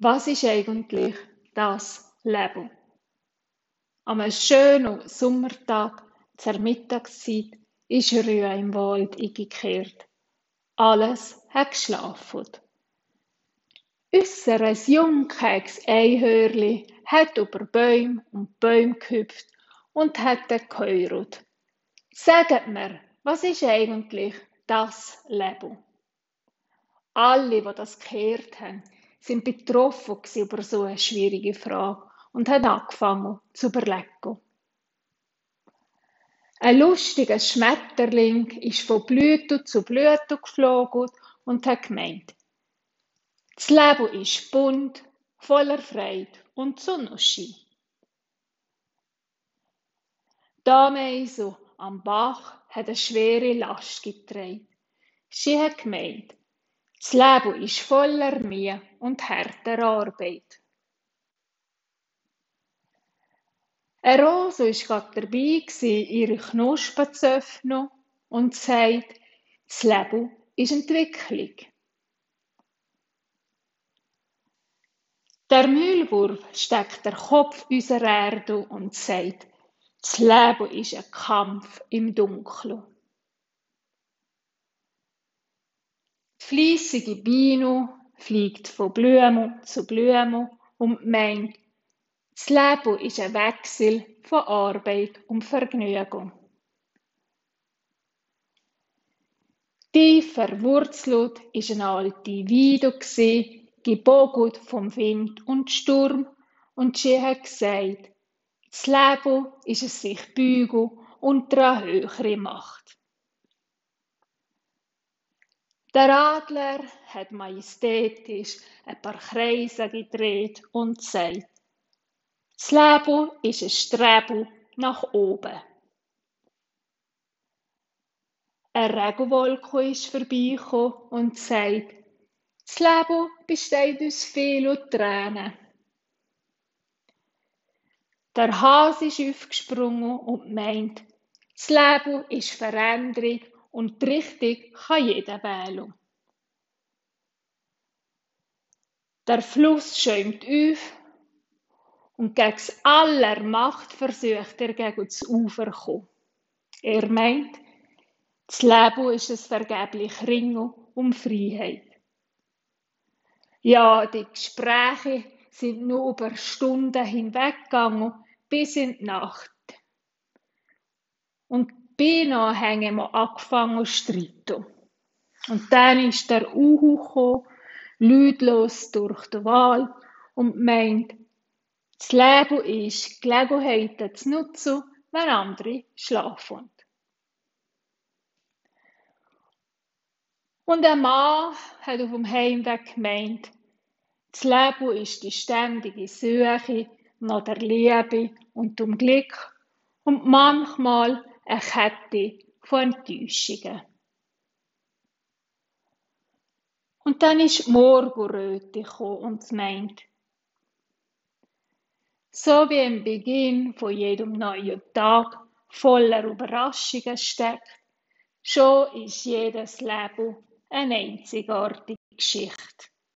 Was ist eigentlich das Leben? Am schönen Sommertag zur Mittagszeit ist Rühe im Wald eingekehrt. Alles hat geschlafen. Ausser ein jungkeks Einhörli hat über Bäume und Bäume gehüpft und hat geheiratet. Sagt mir, was ist eigentlich das Leben? Alle, die das gehört haben, sind betroffen über so eine schwierige Frage und haben angefangen zu überlegen. Ein lustiger Schmetterling ist von Blüte zu Blüte geflogen und hat gemeint, das Leben ist bunt, voller Freude und Sonnenschein. Die Ameise am Bach hat eine schwere Last getragen. Sie hat gemeint, das Leben ist voller Mühe und harter Arbeit. Eine Rose war gerade dabei, ihre Knospen zu öffnen und sagt, das Leben ist Entwicklung. Der Mühlwurf steckt der Kopf unserer Erde und sagt, das Leben ist ein Kampf im Dunkeln. Die fleissige Biene fliegt von Blume zu Blume und meint, das Leben ist ein Wechsel von Arbeit und Vergnügen. Tief verwurzelt ist eine alte Weide, gebogen vom Wind und Sturm, und sie hat gesagt, das Leben ist es sich beugen unter eine höhere Macht. Der Adler hat majestätisch ein paar Kreise gedreht und sagt, das Leben ist ein Streben nach oben. Eine Regenwolke ist vorbeigekommen und sagt, das Leben besteht aus viel und Tränen. Der Hase ist aufgesprungen und meint, das Leben ist Veränderung und die Richtung kann jeder wählen. Der Fluss schäumt auf und gegen aller Macht versucht er gegen das Ufer zu kommen. Er meint, das Leben ist ein vergeblich Ringen um Freiheit. Ja, die Gespräche sind nur über Stunden hinweggegangen bis in die Nacht. Und beinahe haben wir angefangen zu streiten. Und dann ist der Uhu gekommen, lautlos durch den Wald und meint, das Leben ist, Gelegenheiten zu nutzen, wenn andere schlafen. Und ein Mann hat auf dem Heimweg gemeint, das Leben ist die ständige Suche nach der Liebe und dem Glück und manchmal eine Kette von Enttäuschungen. Und dann ist Morgenröte und meint, so wie im Beginn von jedem neuen Tag voller Überraschungen steckt, schon ist jedes Leben eine einzigartige Geschichte.